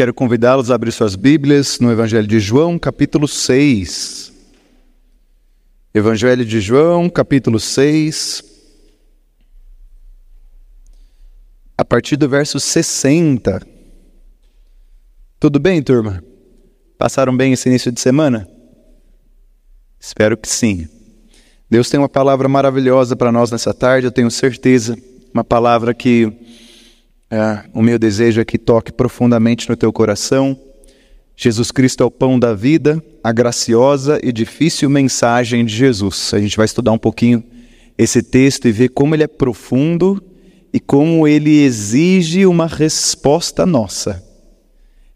Quero convidá-los a abrir suas Bíblias no Evangelho de João, capítulo 6. Evangelho de João, capítulo 6. A partir do verso 60. Tudo bem, turma? Passaram bem esse início de semana? Espero que sim. Deus tem uma palavra maravilhosa para nós nessa tarde, eu tenho certeza. Uma palavra que é, o meu desejo é que toque profundamente no teu coração. Jesus Cristo é o pão da vida, a graciosa e difícil mensagem de Jesus. A gente vai estudar um pouquinho esse texto e ver como ele é profundo e como ele exige uma resposta nossa.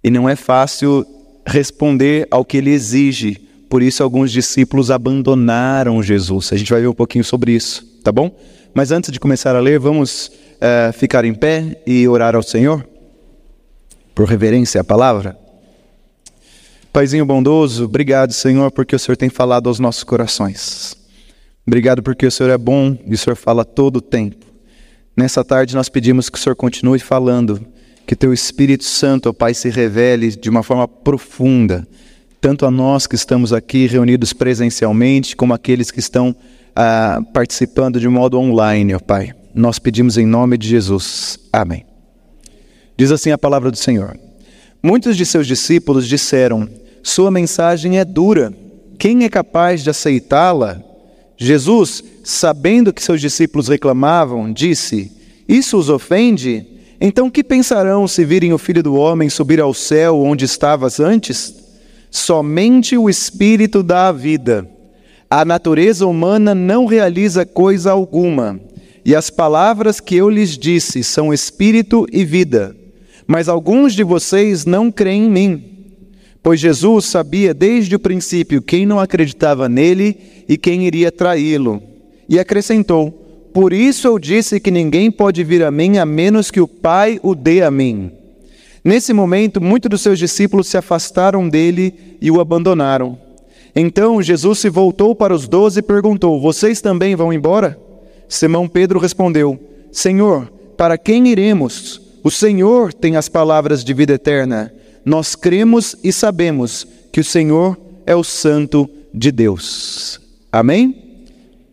E não é fácil responder ao que ele exige, por isso alguns discípulos abandonaram Jesus. A gente vai ver um pouquinho sobre isso, tá bom? Mas antes de começar a ler, vamos uh, ficar em pé e orar ao Senhor? Por reverência à palavra? Paizinho bondoso, obrigado, Senhor, porque o Senhor tem falado aos nossos corações. Obrigado porque o Senhor é bom e o Senhor fala todo o tempo. Nessa tarde nós pedimos que o Senhor continue falando, que teu Espírito Santo, ó Pai, se revele de uma forma profunda, tanto a nós que estamos aqui reunidos presencialmente, como aqueles que estão ah, participando de modo online, ó Pai. Nós pedimos em nome de Jesus. Amém. Diz assim a palavra do Senhor. Muitos de seus discípulos disseram: Sua mensagem é dura. Quem é capaz de aceitá-la? Jesus, sabendo que seus discípulos reclamavam, disse: Isso os ofende? Então que pensarão se virem o filho do homem subir ao céu onde estavas antes? Somente o Espírito dá a vida. A natureza humana não realiza coisa alguma. E as palavras que eu lhes disse são espírito e vida. Mas alguns de vocês não creem em mim. Pois Jesus sabia desde o princípio quem não acreditava nele e quem iria traí-lo. E acrescentou: Por isso eu disse que ninguém pode vir a mim a menos que o Pai o dê a mim. Nesse momento, muitos dos seus discípulos se afastaram dele e o abandonaram. Então Jesus se voltou para os doze e perguntou: Vocês também vão embora? Simão Pedro respondeu: Senhor, para quem iremos? O Senhor tem as palavras de vida eterna. Nós cremos e sabemos que o Senhor é o Santo de Deus. Amém?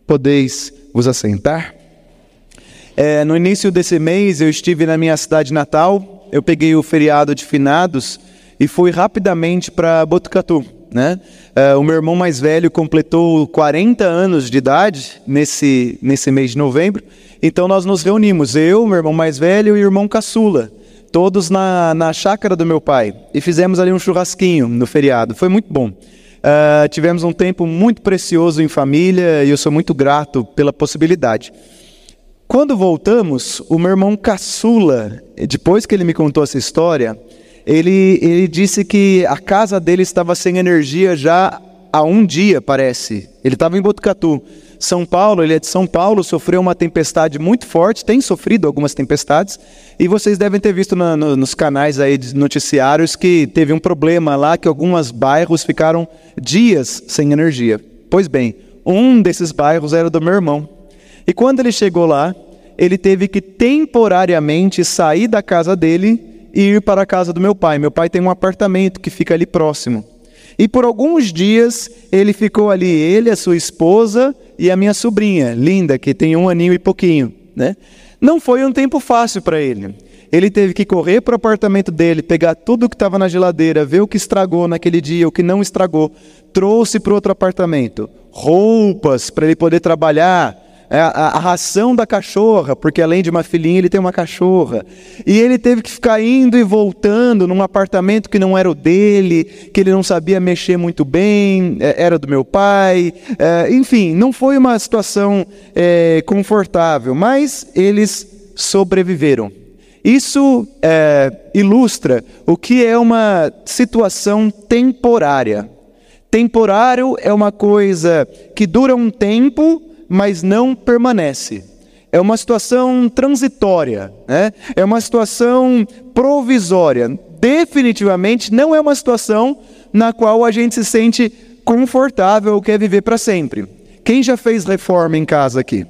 Podeis vos assentar? É, no início desse mês eu estive na minha cidade natal, eu peguei o feriado de finados e fui rapidamente para Botucatu. Né? Uh, o meu irmão mais velho completou 40 anos de idade nesse, nesse mês de novembro, então nós nos reunimos, eu, meu irmão mais velho e o irmão caçula, todos na, na chácara do meu pai, e fizemos ali um churrasquinho no feriado, foi muito bom. Uh, tivemos um tempo muito precioso em família e eu sou muito grato pela possibilidade. Quando voltamos, o meu irmão caçula, depois que ele me contou essa história, ele, ele disse que a casa dele estava sem energia já há um dia, parece. Ele estava em Botucatu. São Paulo, ele é de São Paulo, sofreu uma tempestade muito forte, tem sofrido algumas tempestades, e vocês devem ter visto na, no, nos canais aí de noticiários que teve um problema lá, que alguns bairros ficaram dias sem energia. Pois bem, um desses bairros era do meu irmão. E quando ele chegou lá, ele teve que temporariamente sair da casa dele e ir para a casa do meu pai. Meu pai tem um apartamento que fica ali próximo. E por alguns dias ele ficou ali, ele, a sua esposa e a minha sobrinha, linda, que tem um aninho e pouquinho. Né? Não foi um tempo fácil para ele. Ele teve que correr para o apartamento dele, pegar tudo que estava na geladeira, ver o que estragou naquele dia, o que não estragou, trouxe para outro apartamento, roupas para ele poder trabalhar, a, a, ração da cachorra, porque além de uma filhinha, ele tem uma cachorra. E ele teve que ficar indo e voltando num apartamento que não era o dele, que ele não sabia mexer muito bem, é, era do meu pai. É, enfim, não foi uma situação é, confortável, mas eles sobreviveram. Isso é, ilustra o que é uma situação temporária. Temporário é uma coisa que dura um tempo, mas não permanece. É uma situação transitória, né? é uma situação provisória. Definitivamente não é uma situação na qual a gente se sente confortável ou quer viver para sempre. Quem já fez reforma em casa aqui?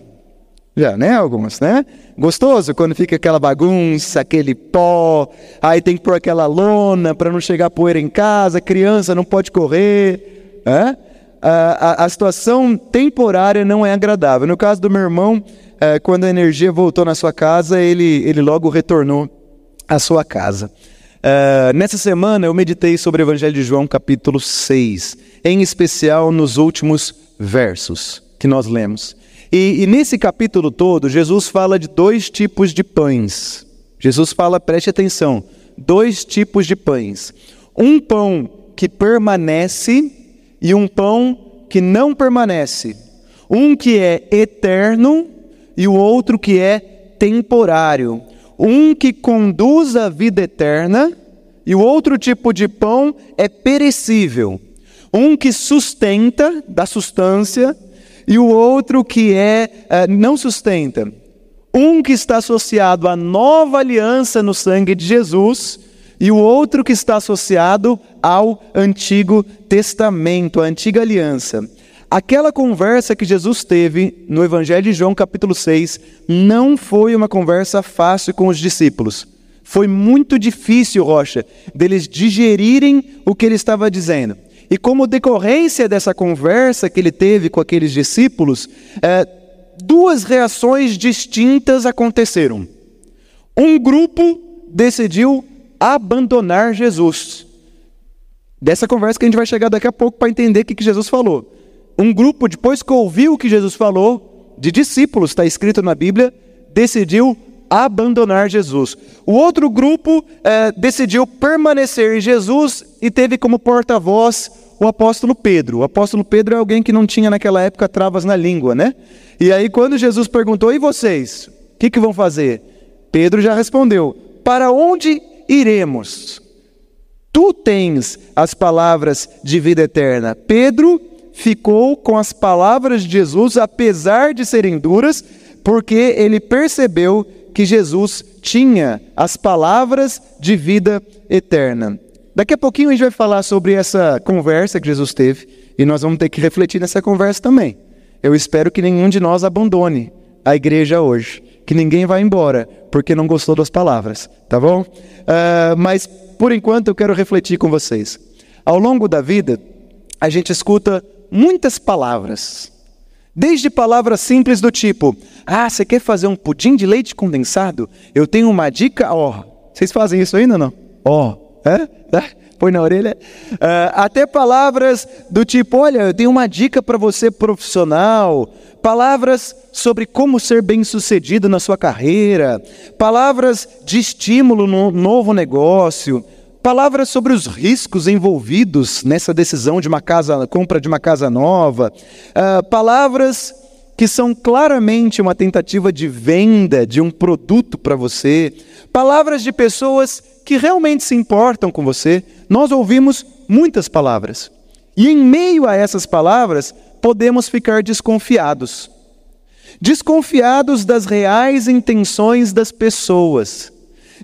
Já, né? Algumas, né? Gostoso quando fica aquela bagunça, aquele pó, aí tem que pôr aquela lona para não chegar poeira em casa, criança não pode correr. Né? A, a, a, situação temporária não é agradável. No caso do meu irmão, é, quando a energia voltou na sua casa, ele, ele logo retornou à sua casa. É, nessa semana eu meditei sobre o Evangelho de João, capítulo 6, em especial nos últimos versos que nós lemos. E, e nesse capítulo todo, Jesus fala de dois tipos de pães. Jesus fala, preste atenção, dois tipos de pães. Um pão que permanece e um pão que não permanece. Um que é eterno e o outro que é temporário. Um que conduz à vida eterna e o outro tipo de pão é perecível. Um que sustenta, da substância, e o outro que é uh, não sustenta. Um que está associado à nova aliança no sangue de Jesus e o outro que está associado ao Antigo Testamento, a antiga aliança. Aquela conversa que Jesus teve no Evangelho de João, capítulo 6, não foi uma conversa fácil com os discípulos. Foi muito difícil, Rocha, deles digerirem o que ele estava dizendo. E como decorrência dessa conversa que ele teve com aqueles discípulos, é, duas reações distintas aconteceram. Um grupo decidiu abandonar Jesus. Dessa conversa que a gente vai chegar daqui a pouco para entender o que Jesus falou. Um grupo, depois que ouviu o que Jesus falou, de discípulos, está escrito na Bíblia, decidiu abandonar Jesus. O outro grupo é, decidiu permanecer em Jesus e teve como porta-voz o apóstolo Pedro. O apóstolo Pedro é alguém que não tinha naquela época travas na língua, né? E aí, quando Jesus perguntou, e vocês? O que, que vão fazer? Pedro já respondeu: Para onde iremos? Tu tens as palavras de vida eterna. Pedro ficou com as palavras de Jesus, apesar de serem duras, porque ele percebeu que Jesus tinha as palavras de vida eterna. Daqui a pouquinho a gente vai falar sobre essa conversa que Jesus teve e nós vamos ter que refletir nessa conversa também. Eu espero que nenhum de nós abandone a igreja hoje, que ninguém vá embora porque não gostou das palavras, tá bom? Uh, mas por enquanto eu quero refletir com vocês. Ao longo da vida, a gente escuta muitas palavras, desde palavras simples do tipo: Ah, você quer fazer um pudim de leite condensado? Eu tenho uma dica, ó. Oh. Vocês fazem isso ainda não? Ó, oh. É? Põe na orelha. Uh, até palavras do tipo: olha, eu tenho uma dica para você profissional. Palavras sobre como ser bem-sucedido na sua carreira. Palavras de estímulo no novo negócio. Palavras sobre os riscos envolvidos nessa decisão de uma casa, compra de uma casa nova. Uh, palavras que são claramente uma tentativa de venda de um produto para você. Palavras de pessoas que realmente se importam com você, nós ouvimos muitas palavras. E em meio a essas palavras, podemos ficar desconfiados. Desconfiados das reais intenções das pessoas.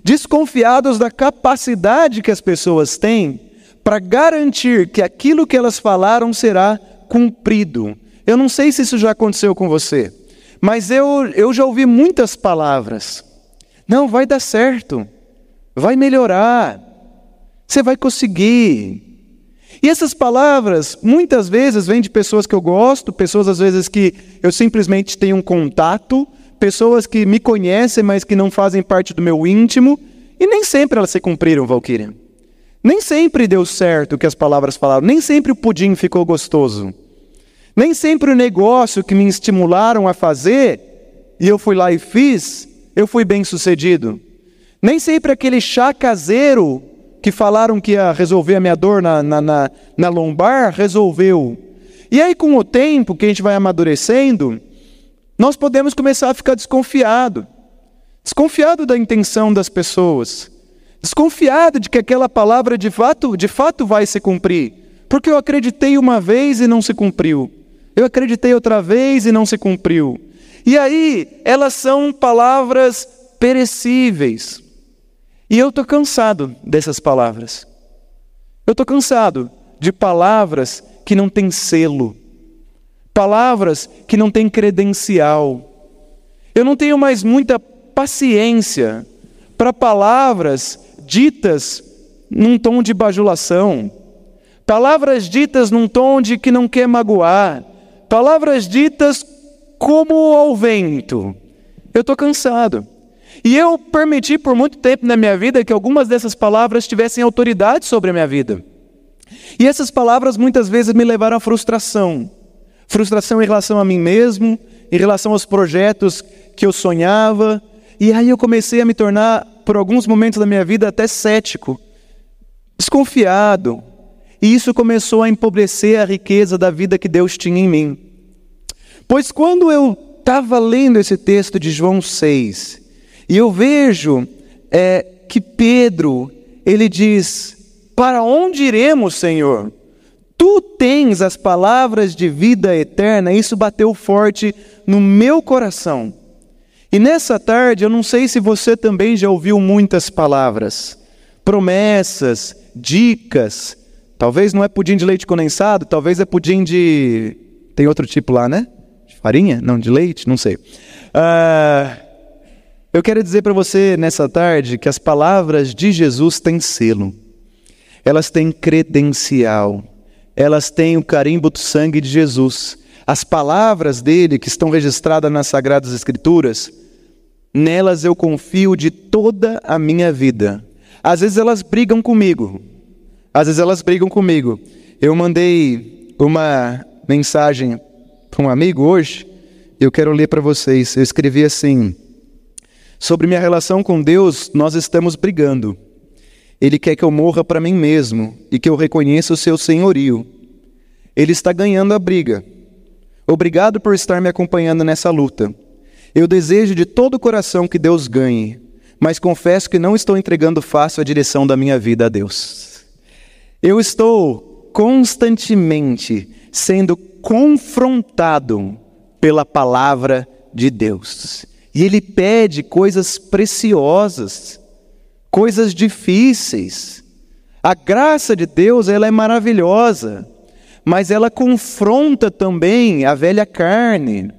Desconfiados da capacidade que as pessoas têm para garantir que aquilo que elas falaram será cumprido. Eu não sei se isso já aconteceu com você, mas eu, eu já ouvi muitas palavras. Não, vai dar certo vai melhorar, você vai conseguir. E essas palavras, muitas vezes, vêm de pessoas que eu gosto, pessoas às vezes que eu simplesmente tenho um contato, pessoas que me conhecem, mas que não fazem parte do meu íntimo, e nem sempre elas se cumpriram, Valkyria. Nem sempre deu certo o que as palavras falaram, nem sempre o pudim ficou gostoso. Nem sempre o negócio que me estimularam a fazer, e eu fui lá e fiz, eu fui bem sucedido. Nem sempre aquele chá caseiro que falaram que ia resolver a minha dor na, na, na, na lombar, resolveu. E aí, com o tempo que a gente vai amadurecendo, nós podemos começar a ficar desconfiado. Desconfiado da intenção das pessoas. Desconfiado de que aquela palavra de fato, de fato vai se cumprir. Porque eu acreditei uma vez e não se cumpriu. Eu acreditei outra vez e não se cumpriu. E aí, elas são palavras perecíveis. E eu estou cansado dessas palavras. Eu estou cansado de palavras que não têm selo, palavras que não têm credencial. Eu não tenho mais muita paciência para palavras ditas num tom de bajulação, palavras ditas num tom de que não quer magoar, palavras ditas como ao vento. Eu estou cansado. E eu permiti por muito tempo na minha vida que algumas dessas palavras tivessem autoridade sobre a minha vida. E essas palavras muitas vezes me levaram à frustração. Frustração em relação a mim mesmo, em relação aos projetos que eu sonhava. E aí eu comecei a me tornar, por alguns momentos da minha vida, até cético, desconfiado. E isso começou a empobrecer a riqueza da vida que Deus tinha em mim. Pois quando eu estava lendo esse texto de João 6, e eu vejo é, que Pedro, ele diz: Para onde iremos, Senhor? Tu tens as palavras de vida eterna. Isso bateu forte no meu coração. E nessa tarde, eu não sei se você também já ouviu muitas palavras, promessas, dicas. Talvez não é pudim de leite condensado, talvez é pudim de. Tem outro tipo lá, né? De farinha? Não, de leite? Não sei. Uh, eu quero dizer para você nessa tarde que as palavras de Jesus têm selo, elas têm credencial, elas têm o carimbo do sangue de Jesus. As palavras dele que estão registradas nas Sagradas Escrituras, nelas eu confio de toda a minha vida. Às vezes elas brigam comigo, às vezes elas brigam comigo. Eu mandei uma mensagem para um amigo hoje, eu quero ler para vocês. Eu escrevi assim. Sobre minha relação com Deus, nós estamos brigando. Ele quer que eu morra para mim mesmo e que eu reconheça o seu senhorio. Ele está ganhando a briga. Obrigado por estar me acompanhando nessa luta. Eu desejo de todo o coração que Deus ganhe, mas confesso que não estou entregando fácil a direção da minha vida a Deus. Eu estou constantemente sendo confrontado pela palavra de Deus. E ele pede coisas preciosas, coisas difíceis. A graça de Deus, ela é maravilhosa, mas ela confronta também a velha carne.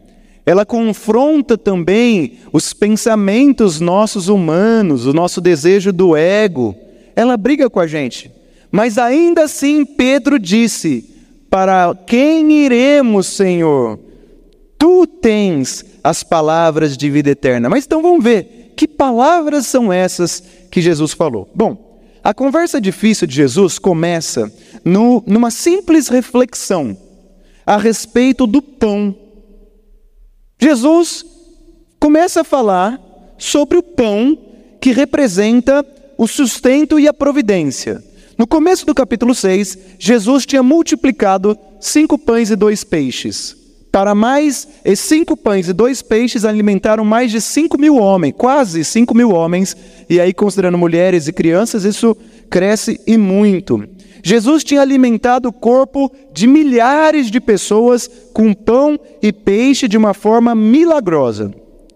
Ela confronta também os pensamentos nossos humanos, o nosso desejo do ego. Ela briga com a gente. Mas ainda assim Pedro disse: Para quem iremos, Senhor? Tu tens as palavras de vida eterna. Mas então vamos ver, que palavras são essas que Jesus falou? Bom, a conversa difícil de Jesus começa no, numa simples reflexão a respeito do pão. Jesus começa a falar sobre o pão que representa o sustento e a providência. No começo do capítulo 6, Jesus tinha multiplicado cinco pães e dois peixes. Para mais, cinco pães e dois peixes alimentaram mais de cinco mil homens, quase cinco mil homens, e aí, considerando mulheres e crianças, isso cresce e muito. Jesus tinha alimentado o corpo de milhares de pessoas com pão e peixe de uma forma milagrosa.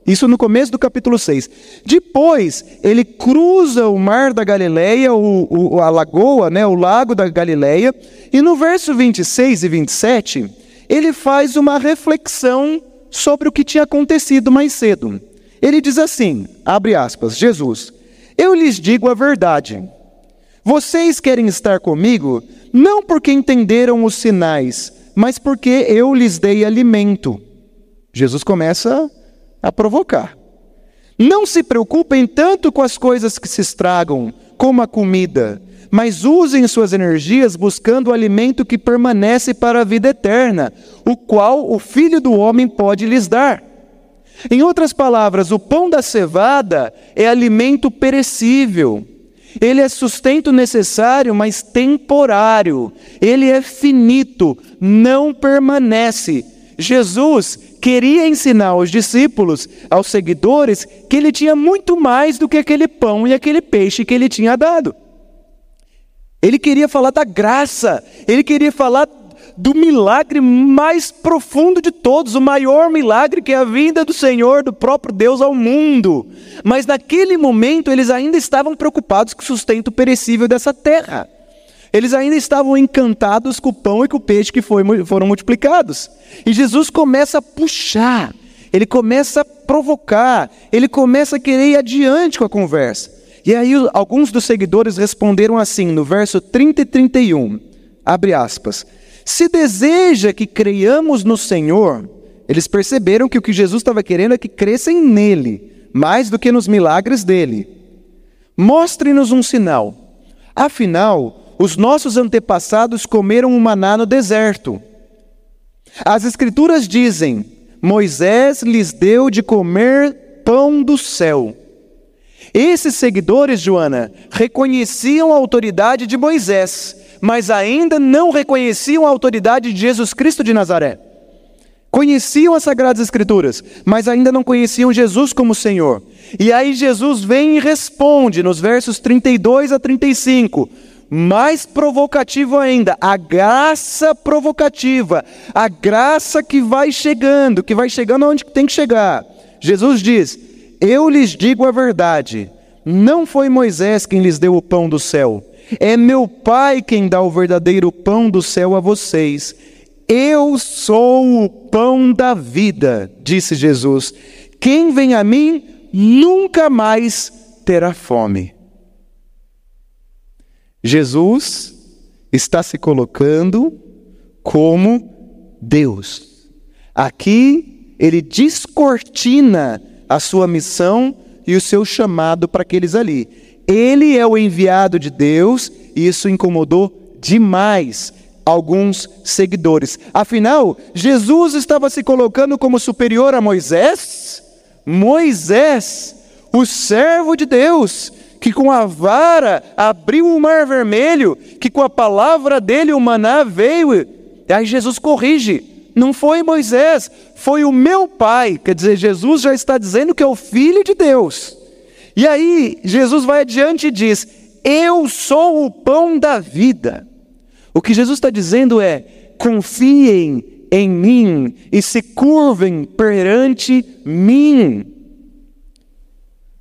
Isso no começo do capítulo 6. Depois, ele cruza o mar da Galileia, o, o, a lagoa, né, o lago da Galileia, e no verso 26 e 27, ele faz uma reflexão sobre o que tinha acontecido mais cedo. Ele diz assim: abre aspas, Jesus, eu lhes digo a verdade. Vocês querem estar comigo não porque entenderam os sinais, mas porque eu lhes dei alimento. Jesus começa a provocar. Não se preocupem tanto com as coisas que se estragam, como a comida, mas usem suas energias buscando o alimento que permanece para a vida eterna, o qual o Filho do Homem pode lhes dar. Em outras palavras, o pão da cevada é alimento perecível. Ele é sustento necessário, mas temporário. Ele é finito, não permanece. Jesus queria ensinar aos discípulos, aos seguidores, que ele tinha muito mais do que aquele pão e aquele peixe que ele tinha dado. Ele queria falar da graça, ele queria falar do milagre mais profundo de todos, o maior milagre que é a vinda do Senhor, do próprio Deus ao mundo. Mas naquele momento eles ainda estavam preocupados com o sustento perecível dessa terra. Eles ainda estavam encantados com o pão e com o peixe que foi, foram multiplicados. E Jesus começa a puxar, ele começa a provocar, ele começa a querer ir adiante com a conversa. E aí alguns dos seguidores responderam assim, no verso 30 e 31, abre aspas, se deseja que creiamos no Senhor, eles perceberam que o que Jesus estava querendo é que crescem nele, mais do que nos milagres dele. Mostre-nos um sinal. Afinal, os nossos antepassados comeram o maná no deserto. As Escrituras dizem: Moisés lhes deu de comer pão do céu. Esses seguidores, Joana, reconheciam a autoridade de Moisés, mas ainda não reconheciam a autoridade de Jesus Cristo de Nazaré. Conheciam as Sagradas Escrituras, mas ainda não conheciam Jesus como Senhor. E aí Jesus vem e responde nos versos 32 a 35. Mais provocativo ainda, a graça provocativa, a graça que vai chegando, que vai chegando onde tem que chegar. Jesus diz: Eu lhes digo a verdade, não foi Moisés quem lhes deu o pão do céu, é meu Pai quem dá o verdadeiro pão do céu a vocês. Eu sou o pão da vida, disse Jesus. Quem vem a mim nunca mais terá fome. Jesus está se colocando como Deus. Aqui ele descortina a sua missão e o seu chamado para aqueles ali. Ele é o enviado de Deus e isso incomodou demais alguns seguidores. Afinal, Jesus estava se colocando como superior a Moisés? Moisés, o servo de Deus, que com a vara abriu o mar vermelho, que com a palavra dele o maná veio. Aí Jesus corrige: não foi Moisés, foi o meu pai. Quer dizer, Jesus já está dizendo que é o filho de Deus. E aí, Jesus vai adiante e diz: Eu sou o pão da vida. O que Jesus está dizendo é: confiem em mim e se curvem perante mim.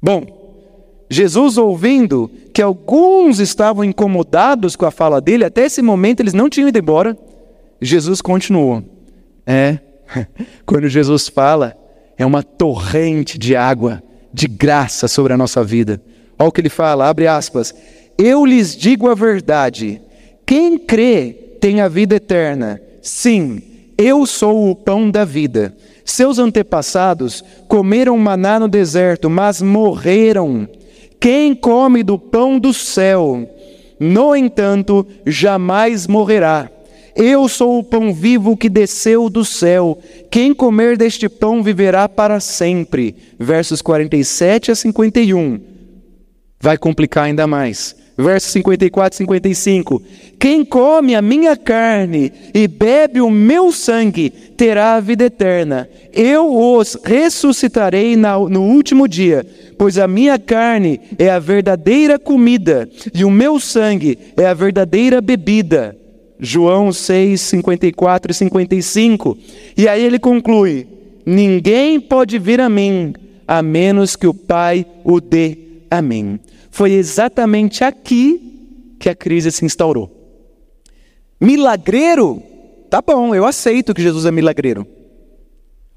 Bom, Jesus ouvindo que alguns estavam incomodados com a fala dele, até esse momento eles não tinham ido embora, Jesus continuou. É, quando Jesus fala, é uma torrente de água, de graça sobre a nossa vida. Olha o que ele fala, abre aspas. Eu lhes digo a verdade: quem crê tem a vida eterna. Sim, eu sou o pão da vida. Seus antepassados comeram maná no deserto, mas morreram. Quem come do pão do céu, no entanto, jamais morrerá. Eu sou o pão vivo que desceu do céu. Quem comer deste pão viverá para sempre. Versos 47 a 51. Vai complicar ainda mais versos 54 e 55. Quem come a minha carne e bebe o meu sangue terá a vida eterna. Eu os ressuscitarei no último dia, pois a minha carne é a verdadeira comida e o meu sangue é a verdadeira bebida. João 6, 54 e 55. E aí ele conclui: Ninguém pode vir a mim a menos que o Pai o dê a mim. Foi exatamente aqui que a crise se instaurou. Milagreiro? Tá bom, eu aceito que Jesus é milagreiro.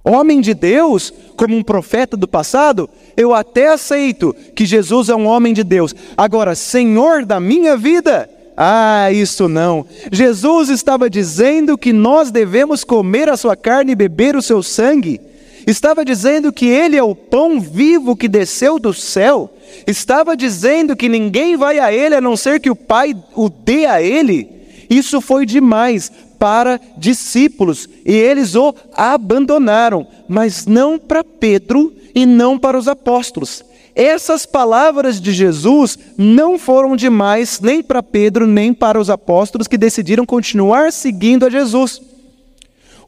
Homem de Deus, como um profeta do passado, eu até aceito que Jesus é um homem de Deus. Agora, Senhor da minha vida, ah, isso não. Jesus estava dizendo que nós devemos comer a sua carne e beber o seu sangue. Estava dizendo que ele é o pão vivo que desceu do céu estava dizendo que ninguém vai a ele a não ser que o Pai o dê a ele, isso foi demais para discípulos e eles o abandonaram, mas não para Pedro e não para os apóstolos. Essas palavras de Jesus não foram demais nem para Pedro nem para os apóstolos que decidiram continuar seguindo a Jesus.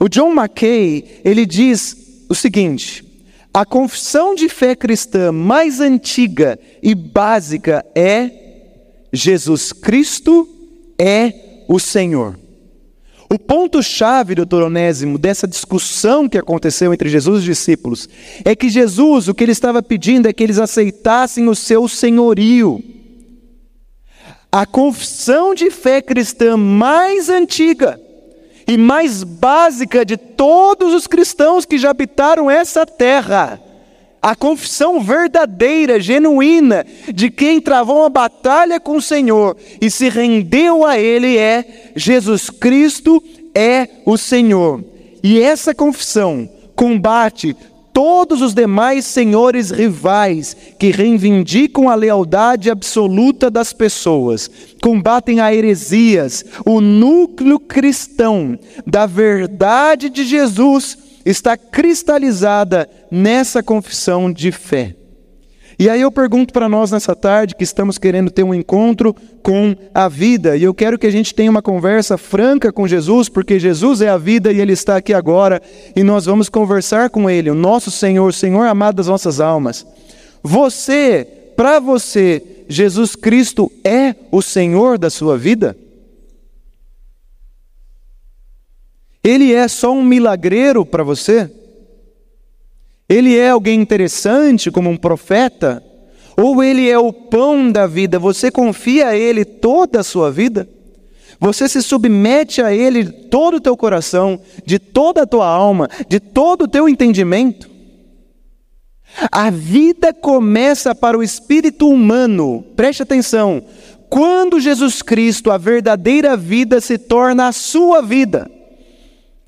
O John Mackay, ele diz o seguinte: a confissão de fé cristã mais antiga e básica é: Jesus Cristo é o Senhor. O ponto-chave, doutor Onésimo, dessa discussão que aconteceu entre Jesus e os discípulos é que Jesus, o que ele estava pedindo é que eles aceitassem o seu senhorio. A confissão de fé cristã mais antiga e mais básica de todos os cristãos que já habitaram essa terra A confissão verdadeira, genuína, de quem travou uma batalha com o Senhor e se rendeu a Ele é: Jesus Cristo é o Senhor. E essa confissão combate todos os demais senhores rivais que reivindicam a lealdade absoluta das pessoas, combatem a heresias, o núcleo cristão da verdade de Jesus está cristalizada nessa confissão de fé. E aí eu pergunto para nós nessa tarde que estamos querendo ter um encontro com a vida, e eu quero que a gente tenha uma conversa franca com Jesus, porque Jesus é a vida e Ele está aqui agora, e nós vamos conversar com Ele, o nosso Senhor, Senhor amado das nossas almas. Você, para você, Jesus Cristo é o Senhor da sua vida? Ele é só um milagreiro para você? Ele é alguém interessante, como um profeta? Ou ele é o pão da vida? Você confia a ele toda a sua vida? Você se submete a ele todo o teu coração, de toda a tua alma, de todo o teu entendimento? A vida começa para o espírito humano, preste atenção, quando Jesus Cristo, a verdadeira vida, se torna a sua vida.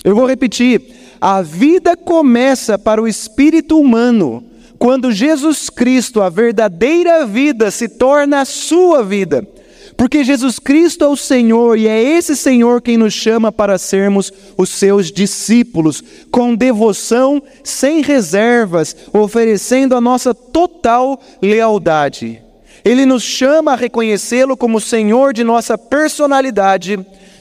Eu vou repetir: a vida começa para o espírito humano quando Jesus Cristo, a verdadeira vida, se torna a sua vida. Porque Jesus Cristo é o Senhor e é esse Senhor quem nos chama para sermos os seus discípulos, com devoção, sem reservas, oferecendo a nossa total lealdade. Ele nos chama a reconhecê-lo como Senhor de nossa personalidade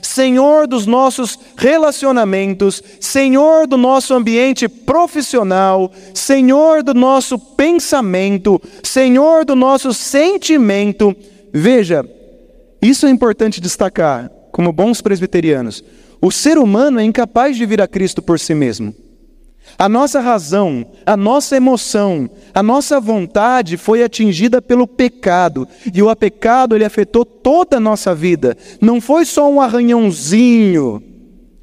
Senhor dos nossos relacionamentos, Senhor do nosso ambiente profissional, Senhor do nosso pensamento, Senhor do nosso sentimento. Veja, isso é importante destacar, como bons presbiterianos. O ser humano é incapaz de vir a Cristo por si mesmo. A nossa razão, a nossa emoção, a nossa vontade foi atingida pelo pecado, e o pecado ele afetou toda a nossa vida. Não foi só um arranhãozinho.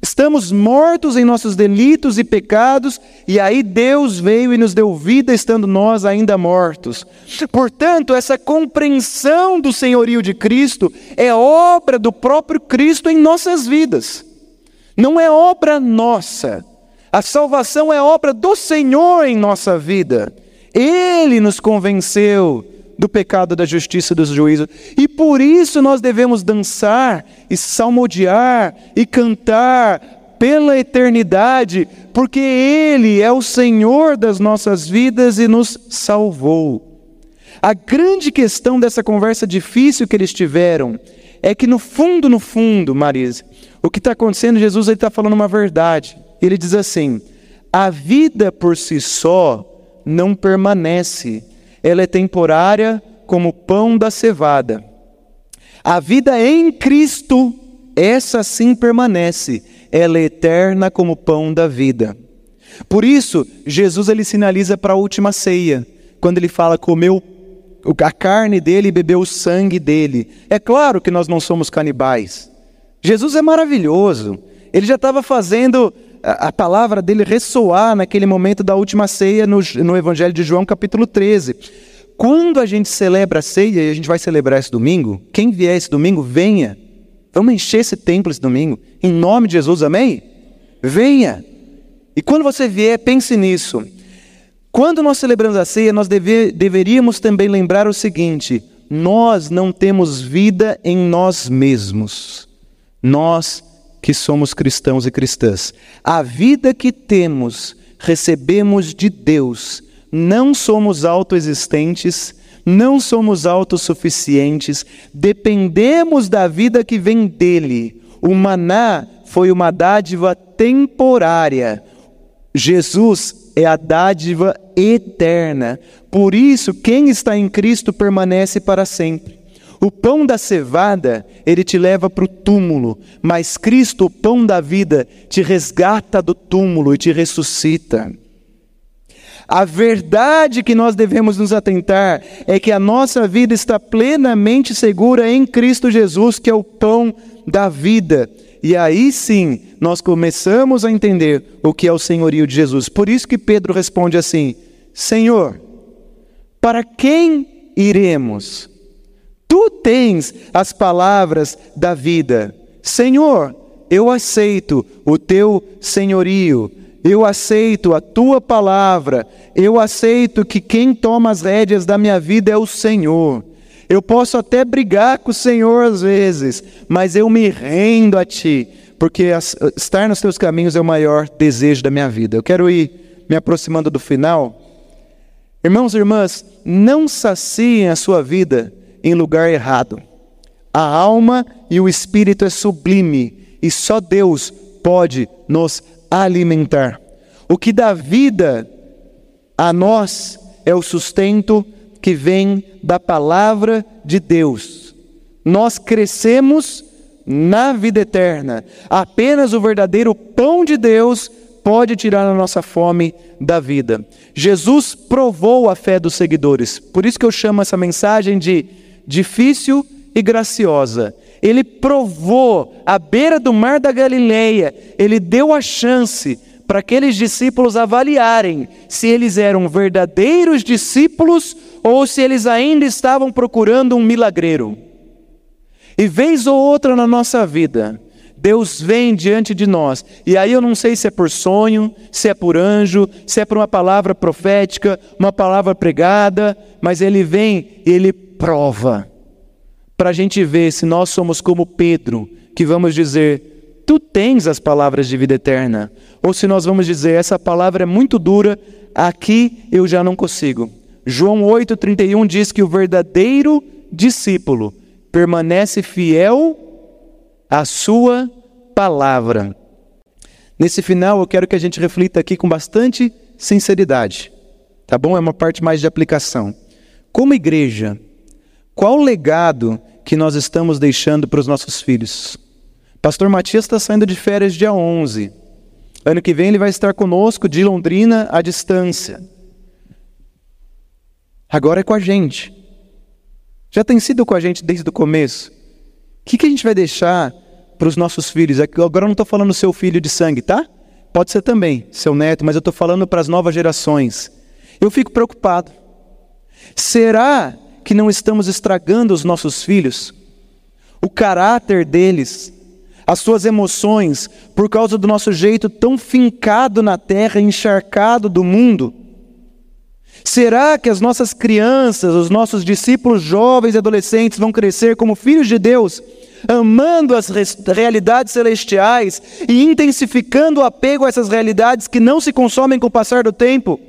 Estamos mortos em nossos delitos e pecados, e aí Deus veio e nos deu vida estando nós ainda mortos. Portanto, essa compreensão do senhorio de Cristo é obra do próprio Cristo em nossas vidas. Não é obra nossa. A salvação é obra do Senhor em nossa vida. Ele nos convenceu do pecado, da justiça e do juízo. E por isso nós devemos dançar e salmodiar e cantar pela eternidade, porque Ele é o Senhor das nossas vidas e nos salvou. A grande questão dessa conversa difícil que eles tiveram é que, no fundo, no fundo, Marisa, o que está acontecendo, Jesus está falando uma verdade. Ele diz assim: a vida por si só não permanece, ela é temporária como o pão da cevada. A vida em Cristo, essa sim permanece, ela é eterna como o pão da vida. Por isso, Jesus ele sinaliza para a última ceia, quando ele fala: comeu a carne dele e bebeu o sangue dele. É claro que nós não somos canibais. Jesus é maravilhoso. Ele já estava fazendo a, palavra dele ressoar naquele momento da última ceia no, no Evangelho de João, capítulo 13. Quando a gente celebra a ceia, e a gente vai celebrar esse domingo, quem vier esse domingo, venha. Vamos encher esse templo esse domingo. Em nome de Jesus, amém? Venha. E quando você vier, pense nisso. Quando nós celebramos a ceia, nós deve, deveríamos também lembrar o seguinte: nós não temos vida em nós mesmos. Nós que somos cristãos e cristãs. A vida que temos, recebemos de Deus. Não somos autoexistentes, não somos autossuficientes, dependemos da vida que vem dele. O maná foi uma dádiva temporária. Jesus é a dádiva eterna. Por isso, quem está em Cristo permanece para sempre. O pão da cevada, ele te leva para o túmulo, mas Cristo, o pão da vida, te resgata do túmulo e te ressuscita. A verdade que nós devemos nos atentar é que a nossa vida está plenamente segura em Cristo Jesus, que é o pão da vida. E aí sim, nós começamos a entender o que é o senhorio de Jesus. Por isso que Pedro responde assim: Senhor, para quem iremos? Tu tens as palavras da vida. Senhor, eu aceito o teu senhorio, eu aceito a tua palavra, eu aceito que quem toma as rédeas da minha vida é o Senhor. Eu posso até brigar com o Senhor às vezes, mas eu me rendo a Ti, porque estar nos Teus caminhos é o maior desejo da minha vida. Eu quero ir me aproximando do final. Irmãos e irmãs, não saciem a sua vida em lugar errado. A alma e o espírito é sublime e só Deus pode nos alimentar. O que dá vida a nós é o sustento que vem da palavra de Deus. Nós crescemos na vida eterna. Apenas o verdadeiro pão de Deus pode tirar a nossa fome da vida. Jesus provou a fé dos seguidores. Por isso que eu chamo essa mensagem de difícil e graciosa. Ele provou à beira do mar da Galileia, ele deu a chance para aqueles discípulos avaliarem se eles eram verdadeiros discípulos ou se eles ainda estavam procurando um milagreiro. E vez ou outra na nossa vida, Deus vem diante de nós, e aí eu não sei se é por sonho, se é por anjo, se é por uma palavra profética, uma palavra pregada, mas Ele vem e Ele prova, para a gente ver se nós somos como Pedro, que vamos dizer: Tu tens as palavras de vida eterna. Ou se nós vamos dizer, essa palavra é muito dura, aqui eu já não consigo. João 8,31 diz que o verdadeiro discípulo permanece fiel à sua palavra. Nesse final, eu quero que a gente reflita aqui com bastante sinceridade, tá bom? É uma parte mais de aplicação. Como igreja, qual o legado que nós estamos deixando para os nossos filhos? Pastor Matias está saindo de férias dia 11. Ano que vem ele vai estar conosco de Londrina à distância. Agora é com a gente. Já tem sido com a gente desde o começo. O que, que a gente vai deixar para os nossos filhos? Agora eu não estou falando seu filho de sangue, tá? Pode ser também, seu neto, mas eu estou falando para as novas gerações. Eu fico preocupado. Será que não estamos estragando os nossos filhos? O caráter deles? as suas emoções, por causa do nosso jeito tão fincado na terra, encharcado do mundo? Será que as nossas crianças, os nossos discípulos jovens e adolescentes vão crescer como filhos de Deus, amando as realidades celestiais e intensificando o apego a essas realidades que não se consomem com o passar do tempo?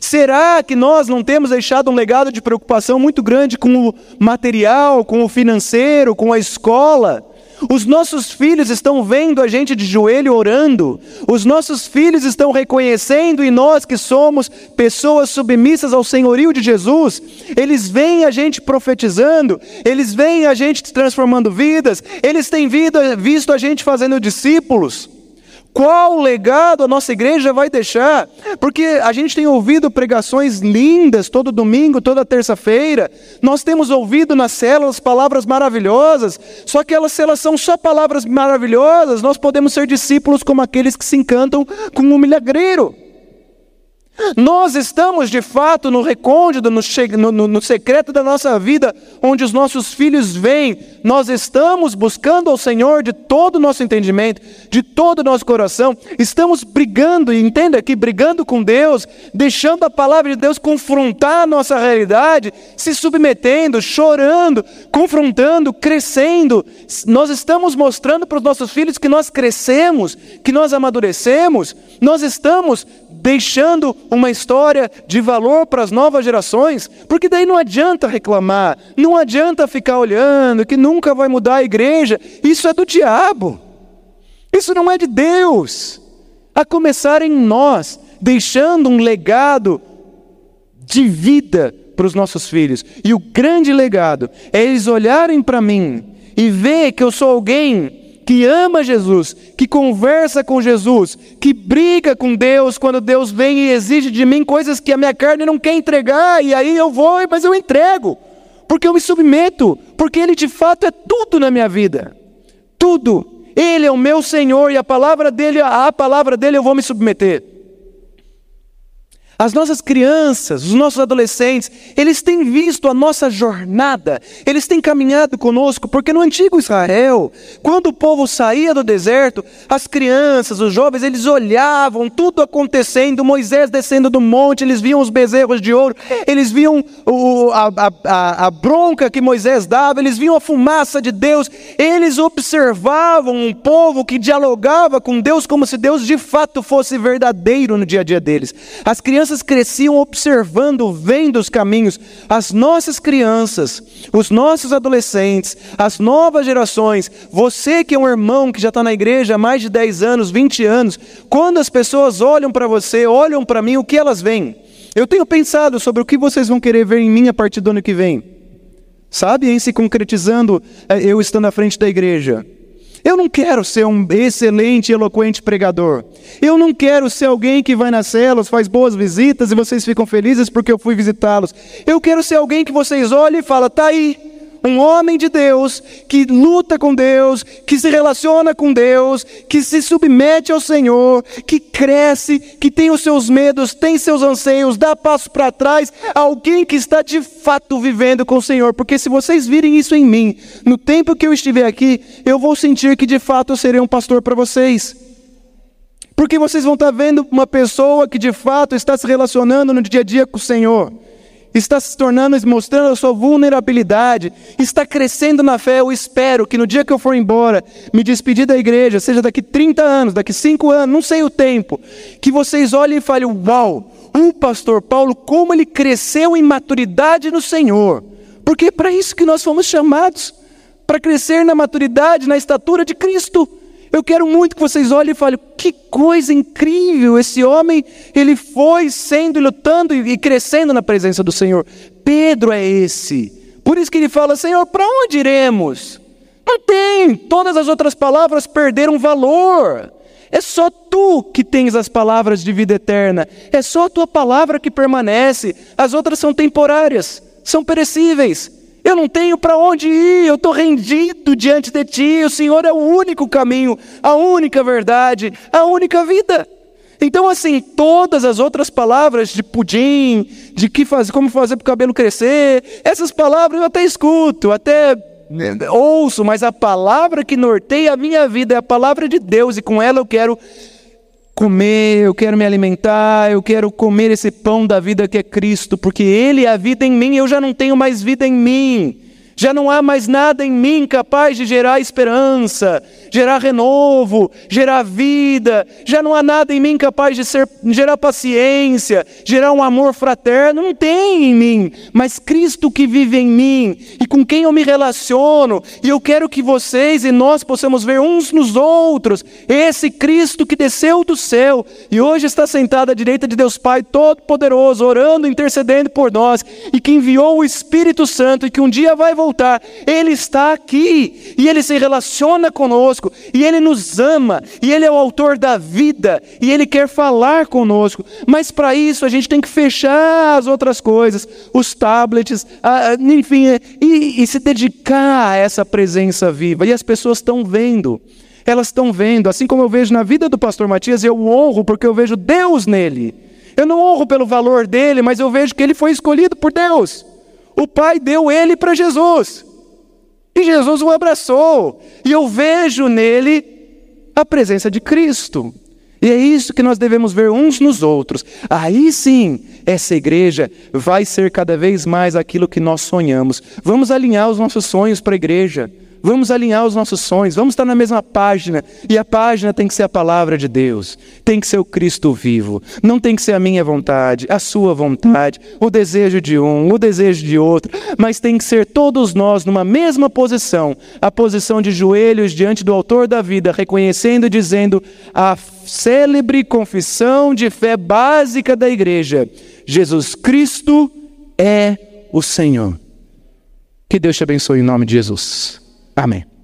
Será que nós não temos deixado um legado de preocupação muito grande com o material, com o financeiro, com a escola? Os nossos filhos estão vendo a gente de joelho orando. Os nossos filhos estão reconhecendo em nós que somos pessoas submissas ao senhorio de Jesus. Eles veem a gente profetizando, eles veem a gente transformando vidas, eles têm visto a gente fazendo discípulos. Qual legado a nossa igreja vai deixar? Porque a gente tem ouvido pregações lindas todo domingo, toda terça-feira. Nós temos ouvido nas células palavras maravilhosas. Só que elas, se elas são só palavras maravilhosas, nós podemos ser discípulos como aqueles que se encantam com um milagreiro. Nós estamos de fato no recôndito, no, no, no, secreto da nossa vida, onde os nossos filhos vêm. Nós estamos buscando ao Senhor de todo o nosso entendimento, de todo o nosso coração. Estamos brigando, entenda aqui, brigando com Deus, deixando a palavra de Deus confrontar a nossa realidade, se submetendo, chorando, confrontando, crescendo. Nós estamos mostrando para os nossos filhos que nós crescemos, que nós amadurecemos. Nós estamos deixando uma história de valor para as novas gerações, porque daí não adianta reclamar, não adianta ficar olhando que nunca vai mudar a igreja, isso é do diabo, isso não é de Deus. A começar em nós, deixando um legado de vida para os nossos filhos. E o grande legado é eles olharem para mim e ver que eu sou alguém que ama Jesus, que conversa com Jesus, que briga com Deus quando Deus vem e exige de mim coisas que a minha carne não quer entregar, e aí eu vou, mas eu entrego, porque eu me submeto, porque Ele de fato é tudo na minha vida, tudo. Ele é o meu Senhor e a palavra dele, a palavra dele eu vou me submeter. As nossas crianças, os nossos adolescentes, eles têm visto a nossa jornada, eles têm caminhado conosco, porque no antigo Israel, quando o povo saía do deserto, as crianças, os jovens, eles olhavam tudo acontecendo, Moisés descendo do monte, eles viam os bezerros de ouro, eles viam o, a, a, a bronca que Moisés dava, eles viam a fumaça de Deus, eles observavam um povo que dialogava com Deus como se Deus de fato fosse verdadeiro no dia a dia deles. As crianças crianças cresciam observando, vendo os caminhos. As nossas crianças, os nossos adolescentes, as novas gerações, você que é um irmão que já está na igreja há mais de 10 anos, 20 anos, quando as pessoas olham para você, olham para mim, o que elas veem? Eu tenho pensado sobre o que vocês vão querer ver em mim a partir do ano que vem. Sabe, em se concretizando, eh, eu estando à frente da igreja. Eu não quero ser um excelente eloquente pregador. Eu não quero ser alguém que vai nas celas, faz boas visitas e vocês ficam felizes porque eu fui visitá-los. Eu quero ser alguém que vocês olhem e falam: tá aí, um homem de Deus que luta com Deus, que se relaciona com Deus, que se submete ao Senhor, que cresce, que tem os seus medos, tem seus anseios, dá passo para trás, alguém que está de fato vivendo com o Senhor. Porque se vocês virem isso em mim, no tempo que eu estiver aqui, eu vou sentir que de fato eu serei um pastor para vocês. Porque vocês vão estar vendo uma pessoa que de fato está se relacionando no dia a dia com o Senhor está se tornando, mostrando a sua vulnerabilidade, está crescendo na fé. Eu espero que no dia que eu for embora, me despedir da igreja, seja daqui 30 anos, daqui 5 anos, não sei o tempo, que vocês olhem e falem: Uau, o pastor Paulo, como ele cresceu em maturidade no Senhor. Porque é para isso que nós fomos chamados para crescer na maturidade, na estatura de Cristo. Eu quero muito que vocês olhem e falem: que coisa incrível! Esse homem, ele foi sendo, lutando e crescendo na presença do Senhor. Pedro é esse. Por isso que ele fala: Senhor, para onde iremos? Não tem, todas as outras palavras perderam valor. É só tu que tens as palavras de vida eterna. É só a tua palavra que permanece. As outras são temporárias, são perecíveis. Eu não tenho para onde ir, eu estou rendido diante de ti. O Senhor é o único caminho, a única verdade, a única vida. Então, assim, todas as outras palavras de pudim, de que faz, como fazer para o cabelo crescer, essas palavras eu até escuto, até né, ouço, mas a palavra que norteia a minha vida é a palavra de Deus, e com ela eu quero comer, eu quero me alimentar, eu quero comer esse pão da vida que é Cristo, porque Ele é a vida em mim, eu já não tenho mais vida em mim. Já não há mais nada em mim capaz de gerar esperança, gerar renovo, gerar vida. Já não há nada em mim capaz de ser, gerar paciência, gerar um amor fraterno. Não tem em mim, mas Cristo que vive em mim e com quem eu me relaciono. E eu quero que vocês e nós possamos ver uns nos outros esse Cristo que desceu do céu e hoje está sentado à direita de Deus Pai Todo-Poderoso, orando, intercedendo por nós e que enviou o Espírito Santo e que um dia vai voltar voltar. Ele está aqui e ele se relaciona conosco e ele nos ama e ele é o autor da vida e ele quer falar conosco. Mas para isso a gente tem que fechar as outras coisas, os tablets, a, enfim, e, e se dedicar a essa presença viva. E as pessoas estão vendo elas estão vendo, assim como eu vejo na vida do pastor Matias, eu honro porque eu vejo Deus nele. Eu não honro pelo valor dele, mas eu vejo que ele foi escolhido por Deus. O Pai deu ele para Jesus. E Jesus o abraçou. E eu vejo nele a presença de Cristo. E é isso que nós devemos ver uns nos outros. Aí sim, essa igreja vai ser cada vez mais aquilo que nós sonhamos. Vamos alinhar os nossos sonhos para a igreja. Vamos alinhar os nossos sonhos, vamos estar na mesma página. E a página tem que ser a palavra de Deus, tem que ser o Cristo vivo. Não tem que ser a minha vontade, a sua vontade, o desejo de um, o desejo de outro, mas tem que ser todos nós numa mesma posição a posição de joelhos diante do Autor da vida, reconhecendo e dizendo a célebre confissão de fé básica da igreja: Jesus Cristo é o Senhor. Que Deus te abençoe em nome de Jesus. Amém.